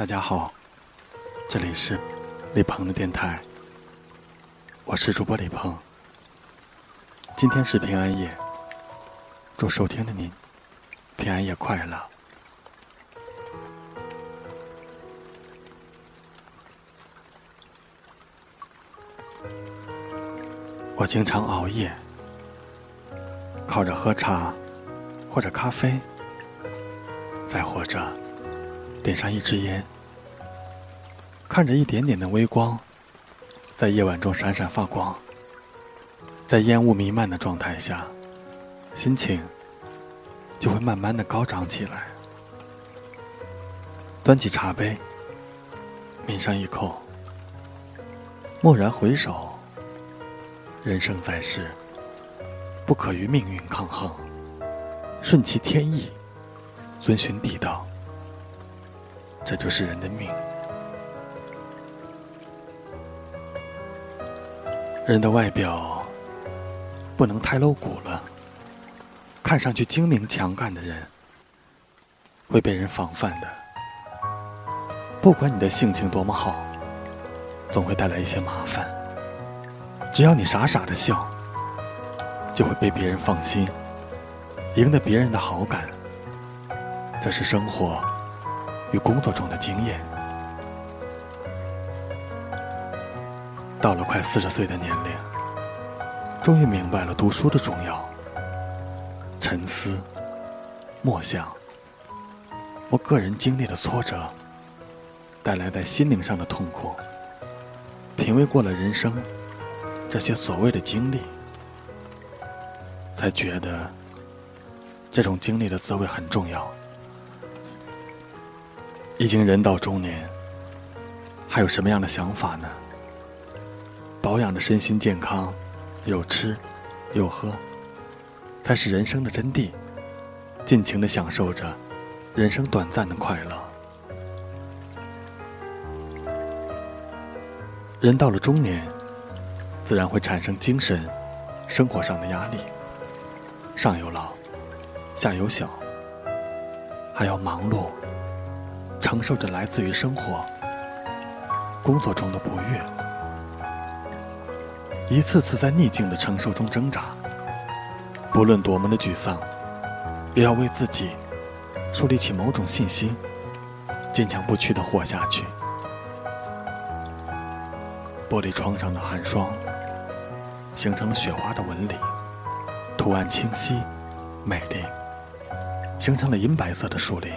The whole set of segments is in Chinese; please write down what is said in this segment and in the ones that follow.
大家好，这里是李鹏的电台，我是主播李鹏。今天是平安夜，祝收听的您平安夜快乐。我经常熬夜，靠着喝茶或者咖啡，再或者点上一支烟，看着一点点的微光在夜晚中闪闪发光，在烟雾弥漫的状态下，心情就会慢慢的高涨起来。端起茶杯，抿上一口，蓦然回首。人生在世，不可与命运抗衡，顺其天意，遵循地道，这就是人的命。人的外表不能太露骨了，看上去精明强干的人会被人防范的。不管你的性情多么好，总会带来一些麻烦。只要你傻傻的笑，就会被别人放心，赢得别人的好感。这是生活与工作中的经验。到了快四十岁的年龄，终于明白了读书的重要。沉思、默想，我个人经历的挫折带来在心灵上的痛苦，品味过了人生。这些所谓的经历，才觉得这种经历的滋味很重要。已经人到中年，还有什么样的想法呢？保养的身心健康，有吃有喝，才是人生的真谛。尽情的享受着人生短暂的快乐。人到了中年。自然会产生精神、生活上的压力。上有老，下有小，还要忙碌，承受着来自于生活、工作中的不悦，一次次在逆境的承受中挣扎。不论多么的沮丧，也要为自己树立起某种信心，坚强不屈的活下去。玻璃窗上的寒霜。形成了雪花的纹理，图案清晰、美丽，形成了银白色的树林。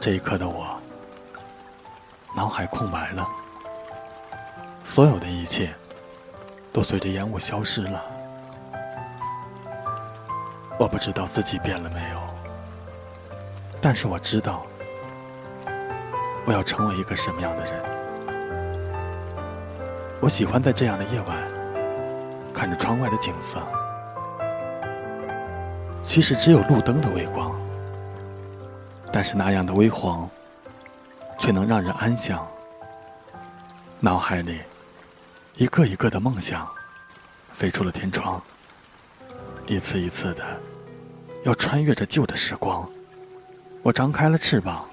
这一刻的我，脑海空白了，所有的一切都随着烟雾消失了。我不知道自己变了没有，但是我知道，我要成为一个什么样的人。我喜欢在这样的夜晚，看着窗外的景色。其实只有路灯的微光，但是那样的微黄，却能让人安详。脑海里，一个一个的梦想，飞出了天窗，一次一次的，要穿越着旧的时光。我张开了翅膀，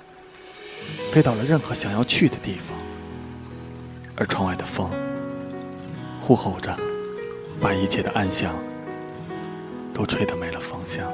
飞到了任何想要去的地方，而窗外的风。呼吼着，把一切的安详都吹得没了方向。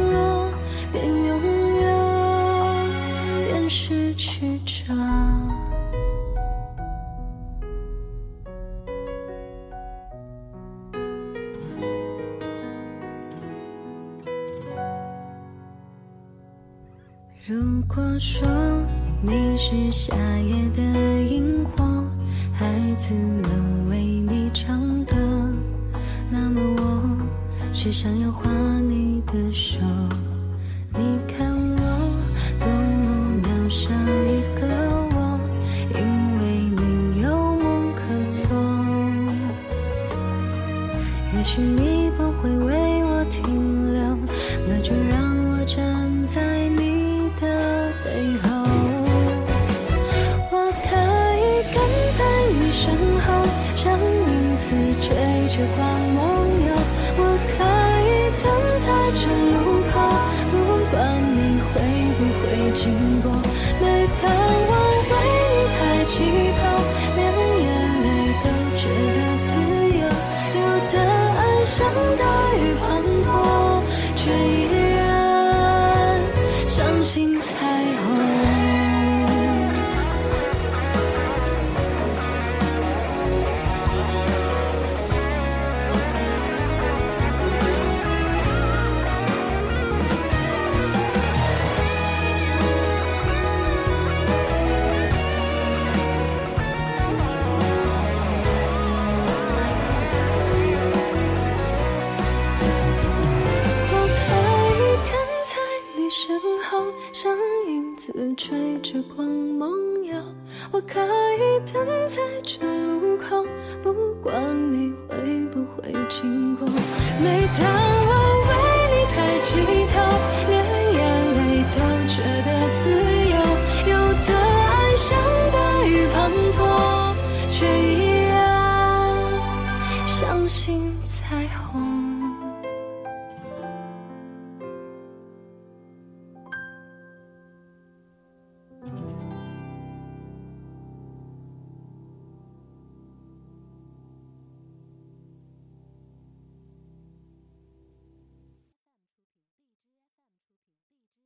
果说你是夏夜的萤火，孩子们为你唱歌，那么我是想要画你的手。的光追着光梦游。我可以等在这路口，不管你会不会经过。每当我为你抬起头